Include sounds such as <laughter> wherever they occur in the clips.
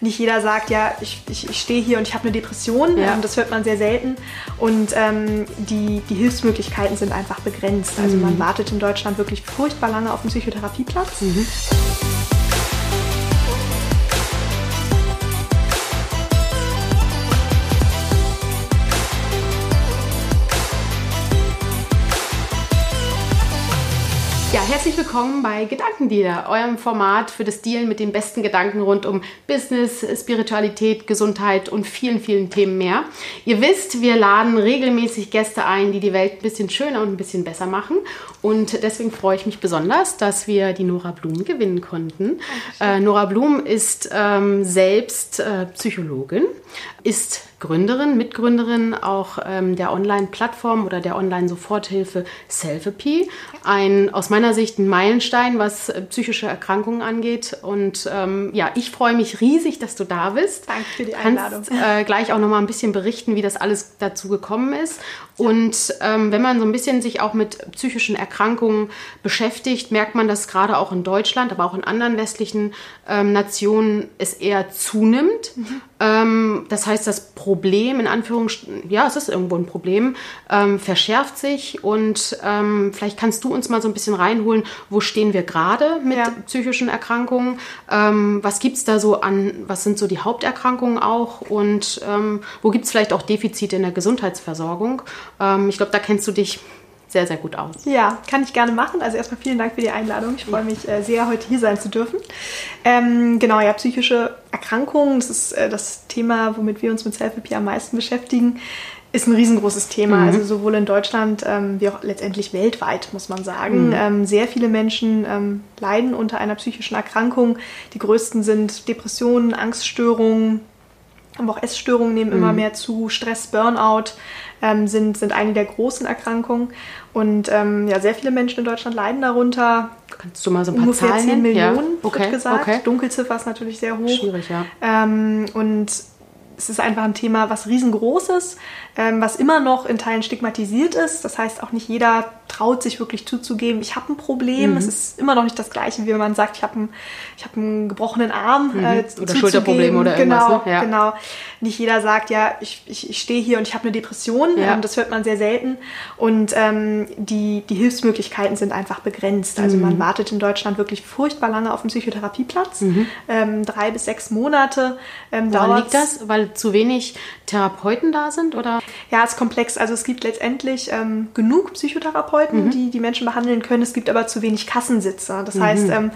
Nicht jeder sagt, ja, ich, ich, ich stehe hier und ich habe eine Depression. Ja. Ähm, das hört man sehr selten. Und ähm, die, die Hilfsmöglichkeiten sind einfach begrenzt. Also mhm. man wartet in Deutschland wirklich furchtbar lange auf einen Psychotherapieplatz. Mhm. Willkommen bei Gedankendealer, eurem Format für das Dealen mit den besten Gedanken rund um Business, Spiritualität, Gesundheit und vielen, vielen Themen mehr. Ihr wisst, wir laden regelmäßig Gäste ein, die die Welt ein bisschen schöner und ein bisschen besser machen. Und deswegen freue ich mich besonders, dass wir die Nora Blum gewinnen konnten. Äh, Nora Blum ist ähm, selbst äh, Psychologin, ist Gründerin, Mitgründerin auch ähm, der Online-Plattform oder der Online-Soforthilfe Selfie. Ein aus meiner Sicht ein Meilenstein, was äh, psychische Erkrankungen angeht. Und ähm, ja, ich freue mich riesig, dass du da bist. Danke für die Einladung. Kannst äh, gleich auch noch mal ein bisschen berichten, wie das alles dazu gekommen ist. Und ähm, wenn man so ein bisschen sich auch mit psychischen Erkrankungen beschäftigt, merkt man, dass gerade auch in Deutschland, aber auch in anderen westlichen ähm, Nationen es eher zunimmt. Mhm. Ähm, das heißt, das Problem, in Anführungsstrichen, ja, es ist irgendwo ein Problem, ähm, verschärft sich und ähm, vielleicht kannst du uns mal so ein bisschen reinholen, wo stehen wir gerade mit ja. psychischen Erkrankungen, ähm, was gibt es da so an, was sind so die Haupterkrankungen auch und ähm, wo gibt es vielleicht auch Defizite in der Gesundheitsversorgung. Ähm, ich glaube, da kennst du dich sehr, sehr gut aus. Ja, kann ich gerne machen. Also erstmal vielen Dank für die Einladung. Ich freue mich äh, sehr, heute hier sein zu dürfen. Ähm, genau, ja, psychische Erkrankungen, das ist äh, das Thema, womit wir uns mit Selfie am meisten beschäftigen, ist ein riesengroßes Thema. Mhm. Also sowohl in Deutschland ähm, wie auch letztendlich weltweit, muss man sagen. Mhm. Ähm, sehr viele Menschen ähm, leiden unter einer psychischen Erkrankung. Die größten sind Depressionen, Angststörungen, aber auch Essstörungen nehmen mhm. immer mehr zu. Stress, Burnout ähm, sind, sind eine der großen Erkrankungen. Und ähm, ja, sehr viele Menschen in Deutschland leiden darunter. Kannst du mal so ein paar Ungefähr Zahlen 10 Millionen, ja? okay. wird gesagt. Okay. Dunkelziffer ist natürlich sehr hoch. Schwierig, ja. Ähm, und es ist einfach ein Thema, was riesengroß ist, ähm, was immer noch in Teilen stigmatisiert ist. Das heißt, auch nicht jeder traut sich wirklich zuzugeben, ich habe ein Problem. Mhm. Es ist immer noch nicht das Gleiche, wie wenn man sagt, ich habe einen, hab einen gebrochenen Arm. Mhm. Äh, oder Schulterproblem oder irgendwas. Genau, ne? ja. genau. Nicht jeder sagt, ja, ich, ich, ich stehe hier und ich habe eine Depression. Ja. Ähm, das hört man sehr selten. Und ähm, die, die Hilfsmöglichkeiten sind einfach begrenzt. Also mhm. man wartet in Deutschland wirklich furchtbar lange auf einen Psychotherapieplatz. Mhm. Ähm, drei bis sechs Monate ähm, Woran liegt das? Weil zu wenig Therapeuten da sind? Oder? Ja, es ist komplex. Also es gibt letztendlich ähm, genug Psychotherapeuten, mhm. die die Menschen behandeln können. Es gibt aber zu wenig Kassensitzer. Das mhm. heißt, ähm,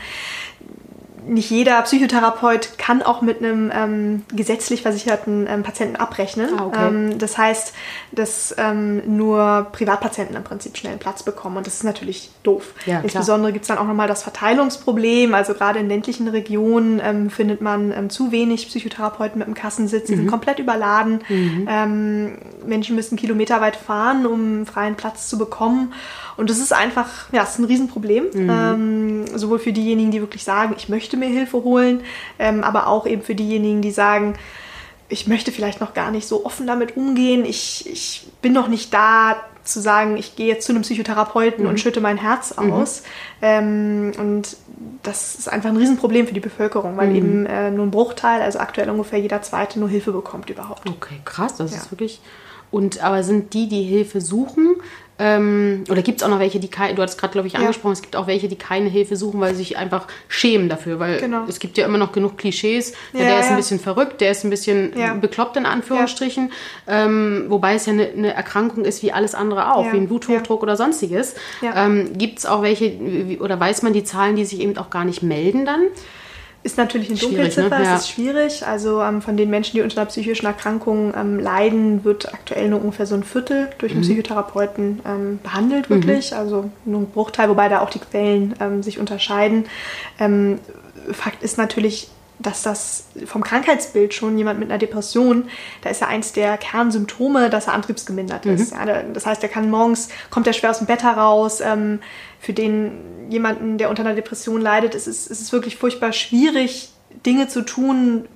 nicht jeder Psychotherapeut kann auch mit einem ähm, gesetzlich versicherten ähm, Patienten abrechnen. Ah, okay. ähm, das heißt, dass ähm, nur Privatpatienten im Prinzip schnell einen Platz bekommen und das ist natürlich doof. Ja, Insbesondere gibt es dann auch nochmal das Verteilungsproblem. Also gerade in ländlichen Regionen ähm, findet man ähm, zu wenig Psychotherapeuten mit einem Kassensitz. Die mhm. sind komplett überladen. Mhm. Menschen müssen kilometerweit fahren, um einen freien Platz zu bekommen. Und das ist einfach, ja, es ist ein Riesenproblem. Mhm. Ähm, sowohl für diejenigen, die wirklich sagen, ich möchte mir Hilfe holen, ähm, aber auch eben für diejenigen, die sagen, ich möchte vielleicht noch gar nicht so offen damit umgehen. Ich, ich bin noch nicht da, zu sagen, ich gehe jetzt zu einem Psychotherapeuten mhm. und schütte mein Herz mhm. aus. Mhm. Ähm, und das ist einfach ein Riesenproblem für die Bevölkerung, weil mhm. eben äh, nur ein Bruchteil, also aktuell ungefähr jeder Zweite, nur Hilfe bekommt überhaupt. Okay, krass, das ja. ist wirklich. Und aber sind die, die Hilfe suchen, ähm, oder gibt es auch noch welche, die keine, du hattest gerade, glaube ich, angesprochen, ja. es gibt auch welche, die keine Hilfe suchen, weil sie sich einfach schämen dafür, weil genau. es gibt ja immer noch genug Klischees. Ja, der ist ja. ein bisschen verrückt, der ist ein bisschen bekloppt in Anführungsstrichen, ähm, wobei es ja eine, eine, Erkrankung ist wie alles andere auch, wie ein Bluthochdruck oder sonstiges. Ähm, gibt es auch welche, oder weiß man die Zahlen, die sich eben auch gar nicht melden dann? Ist natürlich eine Dunkelziffer, ne? ja. es ist schwierig. Also ähm, von den Menschen, die unter einer psychischen Erkrankung ähm, leiden, wird aktuell nur ungefähr so ein Viertel durch einen mhm. Psychotherapeuten ähm, behandelt, wirklich. Mhm. Also nur ein Bruchteil, wobei da auch die Quellen ähm, sich unterscheiden. Ähm, Fakt ist natürlich, dass das vom Krankheitsbild schon jemand mit einer Depression, da ist ja eins der Kernsymptome, dass er antriebsgemindert mhm. ist. Ja, das heißt, er kann morgens, kommt er schwer aus dem Bett heraus. Ähm, für den jemanden, der unter einer Depression leidet, ist es, ist es wirklich furchtbar schwierig, Dinge zu tun,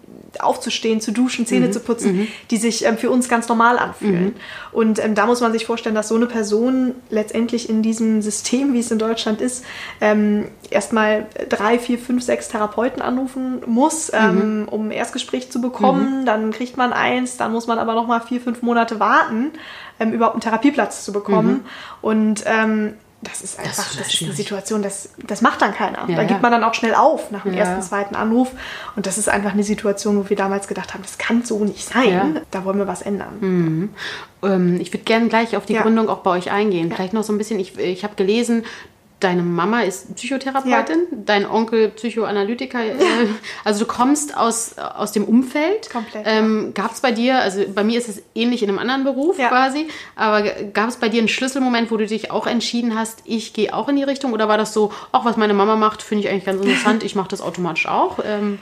aufzustehen, zu duschen, Zähne mhm. zu putzen, mhm. die sich ähm, für uns ganz normal anfühlen. Mhm. Und ähm, da muss man sich vorstellen, dass so eine Person letztendlich in diesem System, wie es in Deutschland ist, ähm, erstmal drei, vier, fünf, sechs Therapeuten anrufen muss, ähm, mhm. um ein Erstgespräch zu bekommen. Mhm. Dann kriegt man eins, dann muss man aber noch mal vier, fünf Monate warten, ähm, überhaupt einen Therapieplatz zu bekommen. Mhm. Und ähm, das ist einfach, das ist, das ist eine Situation, das, das macht dann keiner. Ja, da gibt man dann auch schnell auf nach dem ja. ersten, zweiten Anruf. Und das ist einfach eine Situation, wo wir damals gedacht haben, das kann so nicht sein. Ja. Da wollen wir was ändern. Mhm. Ähm, ich würde gerne gleich auf die Gründung auch bei euch eingehen. Vielleicht noch so ein bisschen, ich, ich habe gelesen, deine Mama ist Psychotherapeutin, ja. dein Onkel Psychoanalytiker. Äh, also du kommst aus, aus dem Umfeld. Komplett. Ähm, gab es bei dir, also bei mir ist es ähnlich in einem anderen Beruf ja. quasi, aber gab es bei dir einen Schlüsselmoment, wo du dich auch entschieden hast, ich gehe auch in die Richtung? Oder war das so, auch was meine Mama macht, finde ich eigentlich ganz interessant, <laughs> ich mache das automatisch auch? Ähm,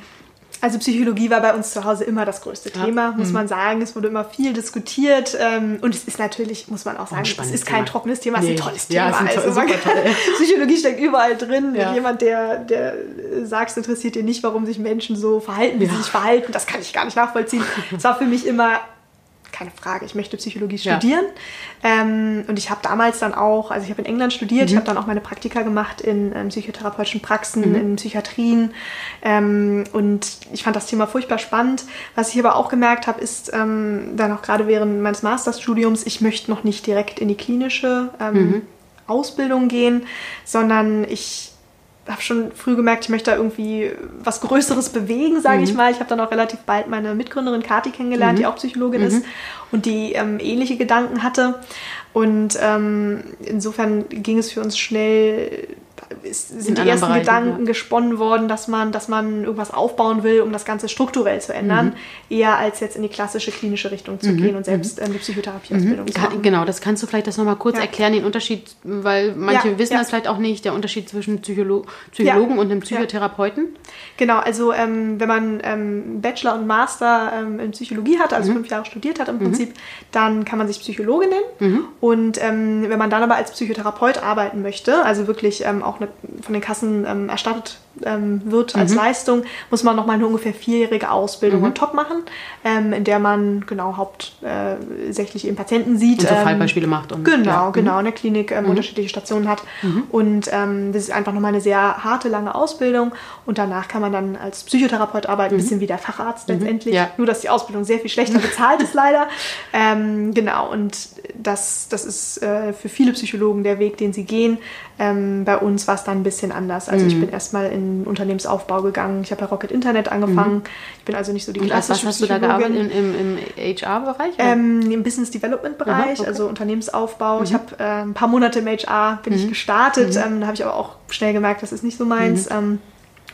also Psychologie war bei uns zu Hause immer das größte ja. Thema, muss mhm. man sagen. Es wurde immer viel diskutiert ähm, und es ist natürlich, muss man auch sagen, es ist kein Thema. trockenes Thema, es nee. ist ein tolles ja, Thema. Also toll, <laughs> Psychologie steckt überall drin. Ja. Jemand, der, der sagt, es interessiert dir nicht, warum sich Menschen so verhalten, wie sie sich verhalten, das kann ich gar nicht nachvollziehen. Es war für mich immer keine Frage, ich möchte Psychologie studieren. Ja. Ähm, und ich habe damals dann auch, also ich habe in England studiert, mhm. ich habe dann auch meine Praktika gemacht in ähm, psychotherapeutischen Praxen, mhm. in Psychiatrien. Ähm, und ich fand das Thema furchtbar spannend. Was ich aber auch gemerkt habe, ist ähm, dann auch gerade während meines Masterstudiums, ich möchte noch nicht direkt in die klinische ähm, mhm. Ausbildung gehen, sondern ich habe schon früh gemerkt, ich möchte da irgendwie was Größeres bewegen, sage mhm. ich mal. Ich habe dann auch relativ bald meine Mitgründerin Kati kennengelernt, mhm. die auch Psychologin mhm. ist und die ähm, ähnliche Gedanken hatte. Und ähm, insofern ging es für uns schnell ist, sind die ersten Bereichen, Gedanken ja. gesponnen worden, dass man, dass man irgendwas aufbauen will, um das Ganze strukturell zu ändern, mhm. eher als jetzt in die klassische klinische Richtung zu mhm. gehen und selbst mhm. eine Psychotherapieausbildung mhm. zu machen. Genau, das kannst du vielleicht das nochmal kurz ja. erklären, den Unterschied, weil manche ja, wissen das vielleicht auch nicht, der Unterschied zwischen Psycholo Psychologen und einem Psychotherapeuten. Genau, also ähm, wenn man ähm, Bachelor und Master ähm, in Psychologie hat, also mhm. fünf Jahre studiert hat im mhm. Prinzip, dann kann man sich Psychologe nennen. Und ähm, wenn man dann aber als Psychotherapeut arbeiten möchte, also wirklich ähm, auch eine, von den Kassen ähm, erstattet ähm, wird als mhm. Leistung, muss man nochmal eine ungefähr vierjährige Ausbildung mhm. on top machen, ähm, in der man genau hauptsächlich eben Patienten sieht. Und so ähm, Fallbeispiele macht. Und, genau, ja. genau, in der Klinik ähm, mhm. unterschiedliche Stationen hat. Mhm. Und ähm, das ist einfach nochmal eine sehr harte, lange Ausbildung. Und danach kann man dann als Psychotherapeut arbeiten, ein mhm. bisschen wie der Facharzt mhm. letztendlich. Ja. Nur, dass die Ausbildung sehr viel schlechter bezahlt ist leider. <laughs> genau, und das, das ist äh, für viele Psychologen der Weg, den sie gehen. bei uns war es dann ein bisschen anders. Also ich bin erstmal in in Unternehmensaufbau gegangen. Ich habe bei Rocket Internet angefangen. Mhm. Ich bin also nicht so die klassische Was hast du da gearbeitet? Im, im, im HR-Bereich? Ähm, Im Business Development-Bereich, okay. also Unternehmensaufbau. Mhm. Ich habe äh, ein paar Monate im HR bin mhm. ich gestartet. Mhm. Ähm, da habe ich aber auch schnell gemerkt, das ist nicht so meins. Mhm. Ähm,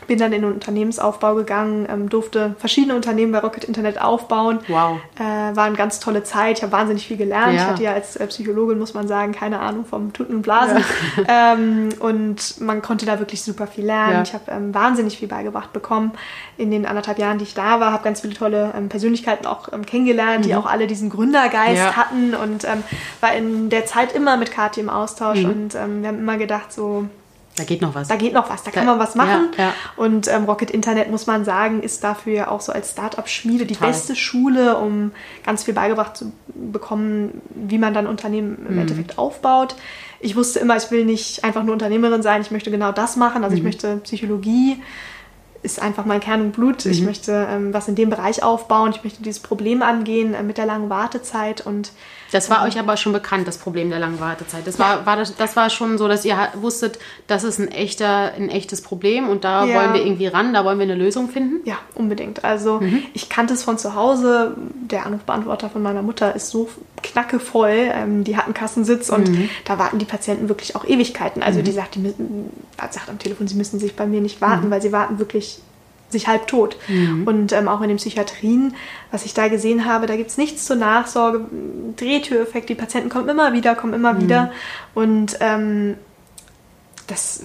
bin dann in den Unternehmensaufbau gegangen, ähm, durfte verschiedene Unternehmen bei Rocket Internet aufbauen. Wow. Äh, war eine ganz tolle Zeit. Ich habe wahnsinnig viel gelernt. Ja. Ich hatte ja als äh, Psychologin, muss man sagen, keine Ahnung vom Tuten und Blasen. Ja. <laughs> Ähm, und man konnte da wirklich super viel lernen. Ja. Ich habe ähm, wahnsinnig viel beigebracht bekommen in den anderthalb Jahren, die ich da war. Habe ganz viele tolle ähm, Persönlichkeiten auch ähm, kennengelernt, mhm. die auch alle diesen Gründergeist hatten und ähm, war in der Zeit immer mit Kathi im Austausch. Mhm. Und wir haben immer gedacht, so da geht noch was. Da geht noch was, da kann man was machen. Ja, ja. Und ähm, Rocket Internet, muss man sagen, ist dafür auch so als Startup-Schmiede die beste Schule, um ganz viel beigebracht zu bekommen, wie man dann Unternehmen im mhm. Endeffekt aufbaut. Ich wusste immer, ich will nicht einfach nur Unternehmerin sein, ich möchte genau das machen. Also mhm. ich möchte Psychologie ist einfach mein Kern und Blut. Mhm. Ich möchte ähm, was in dem Bereich aufbauen. Ich möchte dieses Problem angehen äh, mit der langen Wartezeit und das war euch aber schon bekannt, das Problem der langen Wartezeit. Das war, war das, das war schon so, dass ihr wusstet, das ist ein echter, ein echtes Problem und da ja. wollen wir irgendwie ran, da wollen wir eine Lösung finden? Ja, unbedingt. Also mhm. ich kannte es von zu Hause. Der Anrufbeantworter von meiner Mutter ist so knackevoll. Ähm, die hat einen Kassensitz und mhm. da warten die Patienten wirklich auch Ewigkeiten. Also mhm. die sagt, die müssen, sagt am Telefon, sie müssen sich bei mir nicht warten, mhm. weil sie warten wirklich sich halb tot. Mhm. Und ähm, auch in den Psychiatrien, was ich da gesehen habe, da gibt es nichts zur Nachsorge, Drehtüreffekt, die Patienten kommen immer wieder, kommen immer mhm. wieder. Und ähm, das,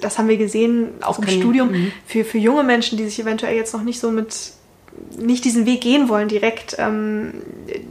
das haben wir gesehen, auch das im Studium, mhm. für, für junge Menschen, die sich eventuell jetzt noch nicht so mit nicht diesen Weg gehen wollen direkt, ähm,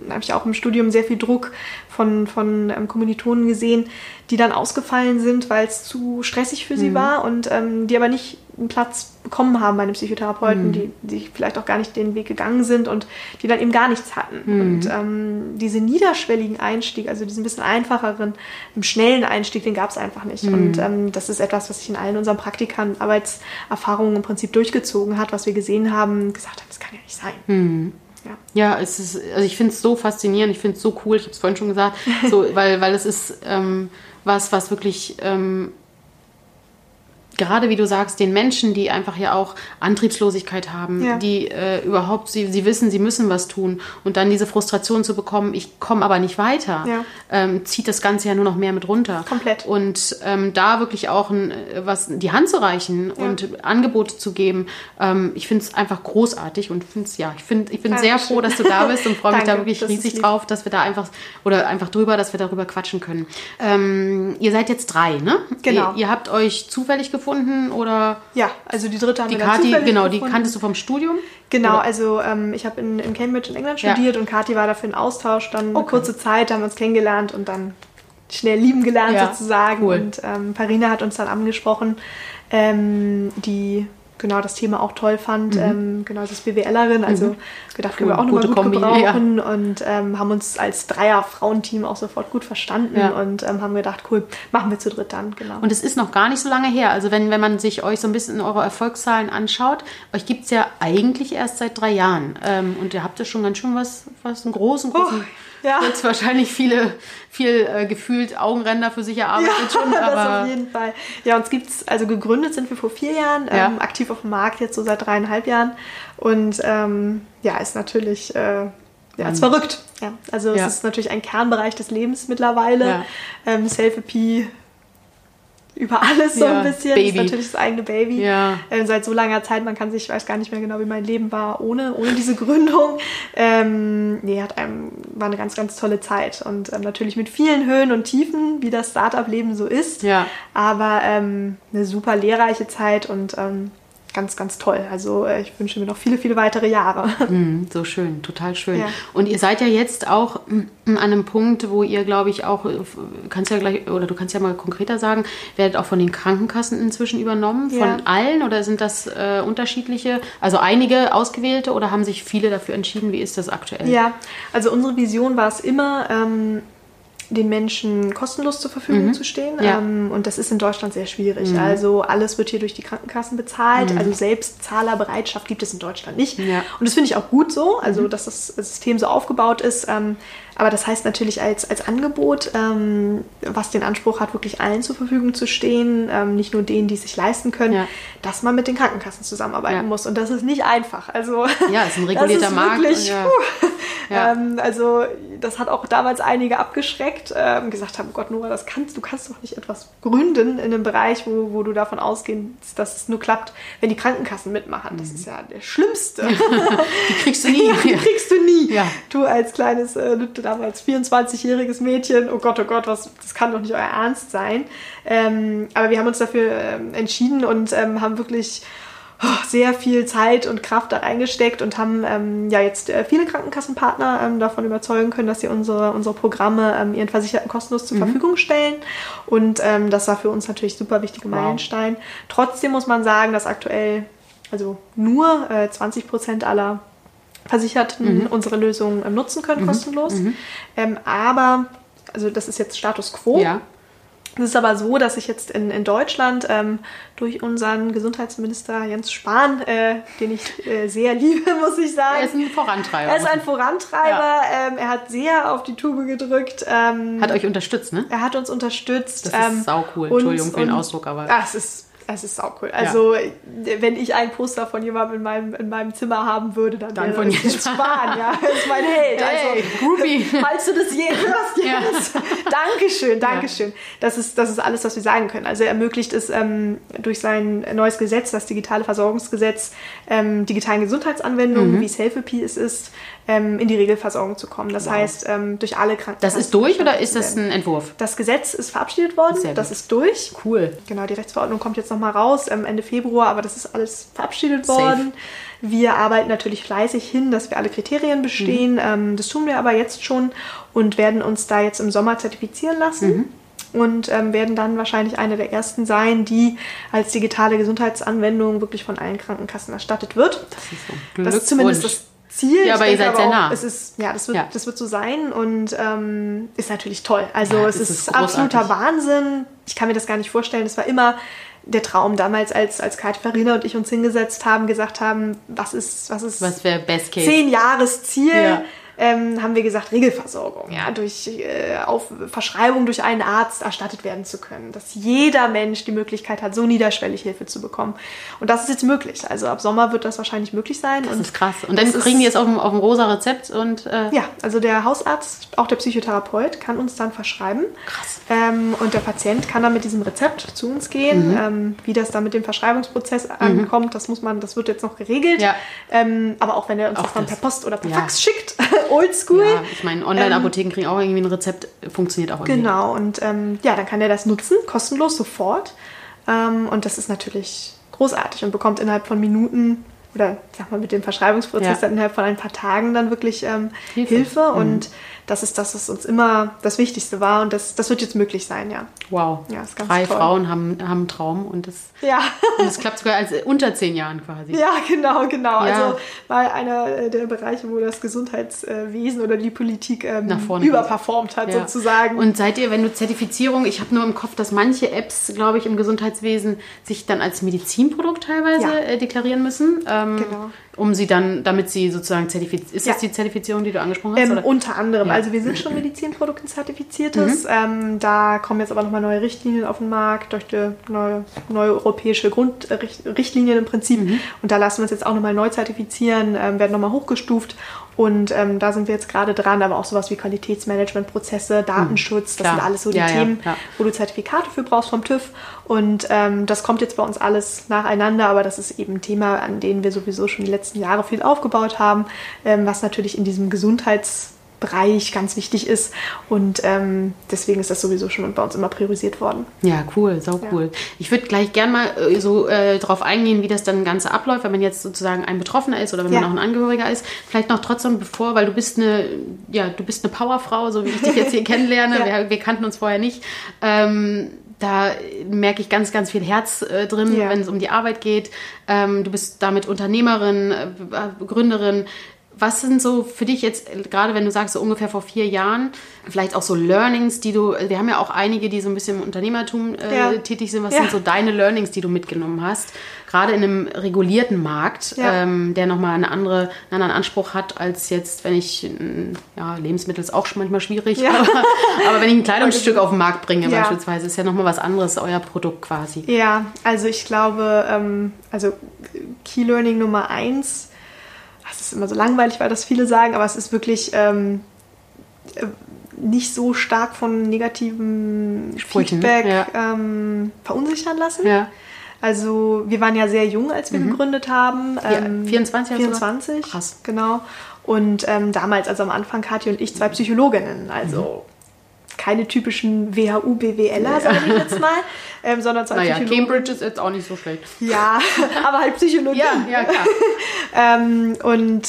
habe ich auch im Studium sehr viel Druck von, von ähm, Kommilitonen gesehen, die dann ausgefallen sind, weil es zu stressig für sie mhm. war und ähm, die aber nicht einen Platz bekommen haben bei einem Psychotherapeuten, Mhm. die, die vielleicht auch gar nicht den Weg gegangen sind und die dann eben gar nichts hatten. Mhm. Und ähm, diese niederschwelligen Einstieg, also diesen bisschen einfacheren, schnellen Einstieg, den gab es einfach nicht. Mhm. Und ähm, das ist etwas, was sich in allen unseren Praktikern Arbeitserfahrungen im Prinzip durchgezogen hat, was wir gesehen haben, gesagt haben, das kann ja nicht sein. Mhm. Ja. Ja, es ist, also ich finde es so faszinierend, ich finde es so cool, ich habe es vorhin schon gesagt, so, <laughs> weil, weil es ist ähm, was, was wirklich ähm, gerade wie du sagst, den Menschen, die einfach ja auch Antriebslosigkeit haben, Ja. die äh, überhaupt, sie, sie wissen, sie müssen was tun und dann diese Frustration zu bekommen, ich komme aber nicht weiter, Ja. ähm, zieht das Ganze ja nur noch mehr mit runter. Komplett. Und ähm, da wirklich auch ein, was die Hand zu reichen und Angebote zu geben, ähm, ich finde es einfach großartig und finde ja, ich, find, ich bin sehr Dankeschön. froh, dass du da bist und <laughs> freue mich da wirklich riesig drauf, dass wir da einfach, oder einfach drüber, dass wir darüber quatschen können. Ähm, ihr seid jetzt drei, ne? Genau. Ihr, ihr habt euch zufällig gefunden oder Ja, also die dritte haben die wir dann Kati, zufällig genau, die gefunden. kanntest du vom Studium? Genau, Oder- also ähm, ich habe in, in Cambridge in England Ja. studiert und Kathi war dafür in Austausch. Dann eine Okay. kurze Zeit, haben wir uns kennengelernt und dann schnell lieben gelernt Ja, sozusagen. cool. Und ähm, Parina hat uns dann angesprochen, ähm, die genau das Thema auch toll fand. Ähm, genau, sie ist BWLerin, also gedacht, können wir Mhm. Cool, auch nochmal gut Kombi, gebrauchen und ähm, haben uns als Dreier-Frauenteam auch sofort gut verstanden Ja. und ähm, haben gedacht, cool, machen wir zu dritt dann, genau. Und es ist noch gar nicht so lange her. Also wenn, wenn man sich euch so ein bisschen eure Erfolgszahlen anschaut, euch gibt es ja eigentlich erst seit drei Jahren. Ähm, und ihr habt ja schon ganz schön was, was einen großen, großen, Oh, ja. jetzt wahrscheinlich viele, viel äh, gefühlt Augenränder für sich erarbeitet schon. <laughs> das Aber auf jeden Fall. Ja, uns gibt's, also gegründet sind wir vor vier Jahren, Ja. ähm, aktiv auf dem Markt jetzt so seit dreieinhalb Jahren. Und ähm, ja, ist natürlich, äh, ja, ist verrückt. Ja, also Ja. es ist natürlich ein Kernbereich des Lebens mittlerweile. Ja. Ähm, Selfie über alles so Ja, ein bisschen. Baby. Ist natürlich das eigene Baby. Ja. Ähm, seit so langer Zeit, man kann sich, ich weiß gar nicht mehr genau, wie mein Leben war ohne, ohne diese Gründung. <laughs> Ähm, nee, hat einem, war eine ganz, ganz tolle Zeit. Und ähm, natürlich mit vielen Höhen und Tiefen, wie das Startup-Leben so ist. Ja. Aber ähm, eine super lehrreiche Zeit und ähm, ganz, ganz toll. Also äh, ich wünsche mir noch viele, viele weitere Jahre. <laughs> Mm, So schön, total schön. Ja. Und ihr seid ja jetzt auch mm, an einem Punkt, wo ihr, glaube ich, auch, äh, kannst ja gleich, oder du kannst ja mal konkreter sagen, werdet auch von den Krankenkassen inzwischen übernommen, von Ja. allen oder sind das äh, unterschiedliche, also einige ausgewählte oder haben sich viele dafür entschieden? Wie ist das aktuell? Ja, also unsere Vision war es immer, ähm, den Menschen kostenlos zur Verfügung zu stehen. Mhm. Ja. Ähm, und das ist in Deutschland sehr schwierig. Also alles wird hier durch die Krankenkassen bezahlt. Also Selbstzahlerbereitschaft gibt es in Deutschland nicht. Mhm. Ja. Und das finde ich auch gut so, also dass das System so aufgebaut ist. Ähm, aber das heißt natürlich als, als Angebot, ähm, was den Anspruch hat, wirklich allen zur Verfügung zu stehen, ähm, nicht nur denen, die es sich leisten können, Ja. dass man mit den Krankenkassen zusammenarbeiten muss. Und das ist nicht einfach. Also Ja, ist ein regulierter <laughs> das ist Markt Wirklich, puh. Ähm, also das hat auch damals einige abgeschreckt, ähm, gesagt haben, Gott, Nora, das kannst, du kannst doch nicht etwas gründen in einem Bereich, wo, wo du davon ausgehst, dass es nur klappt, wenn die Krankenkassen mitmachen. Das ist ja der Schlimmste. <laughs> Die kriegst du nie. <laughs> Die kriegst du nie. Ja. Du als kleines, äh, damals 24-jähriges Mädchen, oh Gott, oh Gott, was, das kann doch nicht euer Ernst sein. Ähm, aber wir haben uns dafür ähm, entschieden und ähm, haben wirklich oh, sehr viel Zeit und Kraft da reingesteckt und haben ähm, ja jetzt äh, viele Krankenkassenpartner ähm, davon überzeugen können, dass sie unsere, unsere Programme ähm, ihren Versicherten kostenlos Mhm. zur Verfügung stellen. Und ähm, das war für uns natürlich super wichtige Wow. Meilenstein. Trotzdem muss man sagen, dass aktuell also nur äh, 20 Prozent aller Versicherten Mhm. unsere Lösung ähm, nutzen können, kostenlos. Ähm, aber, also das ist jetzt Status quo. Ja. Es ist aber so, dass sich jetzt in, in Deutschland ähm, durch unseren Gesundheitsminister Jens Spahn, äh, den ich äh, sehr liebe, <laughs> muss ich sagen. Er ist ein Vorantreiber. Er ist ein Vorantreiber. Ähm, er hat sehr auf die Tube gedrückt. Ähm, Hat euch unterstützt, ne? er hat uns unterstützt. Das ist saucool. und- Entschuldigung für den und- Ausdruck, aber- Ah, es ist, es ist saucool. Also, wenn ich ein Poster von jemandem in meinem, in meinem Zimmer haben würde, dann, Dann wäre von es Jens Spahn. Ja, das ist mein Held. Hey, also, Groupie. <laughs> Falls du das je <laughs> hörst, Ja. Jens. Dankeschön, Dankeschön. Das, ist, das ist alles, was wir sagen können. Also er ermöglicht es ähm, durch sein neues Gesetz, das digitale Versorgungsgesetz, ähm, digitalen Gesundheitsanwendungen, Mhm. wie Selfie es ist, ähm, in die Regelversorgung zu kommen. Das heißt, ähm, durch alle Krankenkassen. Das ist durch oder ist das ein Entwurf? Das Gesetz ist verabschiedet worden, das ist durch. Cool. Genau, die Rechtsverordnung kommt jetzt nochmal raus ähm, Ende Februar, aber das ist alles verabschiedet Safe. worden. Wir arbeiten natürlich fleißig hin, dass wir alle Kriterien bestehen. Mhm. Ähm, das tun wir aber jetzt schon und werden uns da jetzt im Sommer zertifizieren lassen. Mhm. und ähm, werden dann wahrscheinlich eine der ersten sein, die als digitale Gesundheitsanwendung wirklich von allen Krankenkassen erstattet wird. Das ist so. Das ist zumindest das Ziel. Ja, aber ihr seid sehr auch, nah. Es ist, ja, das wird, Ja. das wird so sein und ähm, ist natürlich toll. Also Ja, es ist, ist absoluter. Wahnsinn. Ich kann mir das gar nicht vorstellen. Es war immer der Traum damals, als, als Katja Farina und ich uns hingesetzt haben, gesagt haben, was ist, was ist Was wäre Best Case? zehn Jahresziel, Ja. Ähm, haben wir gesagt, Regelversorgung. Ja. Durch äh, auf Verschreibung durch einen Arzt erstattet werden zu können. Dass jeder Mensch die Möglichkeit hat, so niederschwellig Hilfe zu bekommen. Und das ist jetzt möglich. Also ab Sommer wird das wahrscheinlich möglich sein. Das und ist krass. Und dann kriegen die es auf dem, auf dem rosa Rezept und äh, ja, also der Hausarzt, auch der Psychotherapeut, kann uns dann verschreiben. Krass. Ähm, und der Patient kann dann mit diesem Rezept zu uns gehen. Mhm. Ähm, wie das dann mit dem Verschreibungsprozess ankommt, das muss man, das wird jetzt noch geregelt. Ja. Ähm, aber auch wenn er uns Auch das dann per Post oder per Ja. Fax schickt, oldschool. ja, ich meine, Online-Apotheken kriegen auch irgendwie ein Rezept, funktioniert auch irgendwie. Genau, und ähm, ja, dann kann er das nutzen, kostenlos, sofort. Ähm, und das ist natürlich großartig und bekommt innerhalb von Minuten oder sag mal mit dem Verschreibungsprozess Ja. dann innerhalb von ein paar Tagen dann wirklich ähm, Hilfe. Hilfe. Und das ist das, was uns immer das Wichtigste war und das, das wird jetzt möglich sein, ja. Wow. Ja, ist ganz Drei toll. Frauen haben, haben einen Traum und das, Ja, und das klappt sogar als unter zehn Jahren quasi. ja, genau, genau. Ja. Also war einer äh, der Bereiche, wo das Gesundheitswesen oder die Politik ähm, überperformt hat, Ja. sozusagen. Und seid ihr, wenn du Zertifizierung, ich habe nur im Kopf, dass manche Apps, glaube ich, im Gesundheitswesen sich dann als Medizinprodukt teilweise äh, deklarieren müssen. Ähm, Genau. Um sie dann, damit sie sozusagen zertifiziert. Ist das Ja. die Zertifizierung, die du angesprochen hast? Ähm, oder? unter anderem. Ja. Also wir sind schon <clears throat> Medizinprodukten-zertifiziertes. Mhm. Ähm, da kommen jetzt aber nochmal neue Richtlinien auf den Markt durch die neue, neue europäische Grundrichtlinien im Prinzip. Mhm. Und da lassen wir uns jetzt auch nochmal neu zertifizieren, ähm, werden nochmal hochgestuft. Und ähm, da sind wir jetzt gerade dran, aber auch sowas wie Qualitätsmanagementprozesse, Datenschutz, das Klar. sind alles so die Ja, Themen, ja. wo du Zertifikate für brauchst vom TÜV. Und ähm, das kommt jetzt bei uns alles nacheinander, aber das ist eben ein Thema, an dem wir sowieso schon die letzten Jahre viel aufgebaut haben, ähm, was natürlich in diesem Gesundheitsbereich ganz wichtig ist. Und ähm, deswegen ist das sowieso schon bei uns immer priorisiert worden. Ja, cool, sau cool. Ich würde gleich gern mal äh, so äh, drauf eingehen, wie das dann Ganze abläuft, wenn man jetzt sozusagen ein Betroffener ist oder wenn Ja. man auch ein Angehöriger ist. Vielleicht noch trotzdem bevor, weil du bist eine, ja, du bist eine Powerfrau, so wie ich dich jetzt hier <laughs> kennenlerne. Ja. wir, wir kannten uns vorher nicht. Ähm, da merke ich ganz, ganz viel Herz äh, drin, Ja. wenn es um die Arbeit geht. Ähm, du bist damit Unternehmerin, äh, Gründerin. Was sind so für dich jetzt, gerade wenn du sagst, so ungefähr vor vier Jahren, vielleicht auch so Learnings, die du, wir haben ja auch einige, die so ein bisschen im Unternehmertum äh, Ja. tätig sind. Was Ja. sind so deine Learnings, die du mitgenommen hast? Gerade in einem regulierten Markt, Ja. ähm, der nochmal eine andere, einen anderen Anspruch hat, als jetzt, wenn ich, ja, Lebensmittel ist auch schon manchmal schwierig, aber, aber wenn ich ein Kleidungsstück <laughs> auf den Markt bringe beispielsweise, ist ja nochmal was anderes, euer Produkt quasi. Ja, also ich glaube, ähm, also Key Learning Nummer eins, das ist immer so langweilig, weil das viele sagen, aber es ist wirklich ähm, äh, nicht so stark von negativem Sprüchen, Feedback ja. ähm, verunsichern lassen. Ja. Also wir waren ja sehr jung, als wir gegründet haben. Ja, Ähm, 24 du gesagt? 24. Krass. Genau. Und ähm, damals, also am Anfang, Kathi und ich, zwei Psychologinnen. Also keine typischen WHU-BWLer, sage ich jetzt mal, ähm, sondern zwei Naja, Psychologen. Cambridge ist jetzt auch nicht so schlecht. Ja, <laughs> aber halt Psychologie. Ja, ja, klar. <laughs> Ähm, und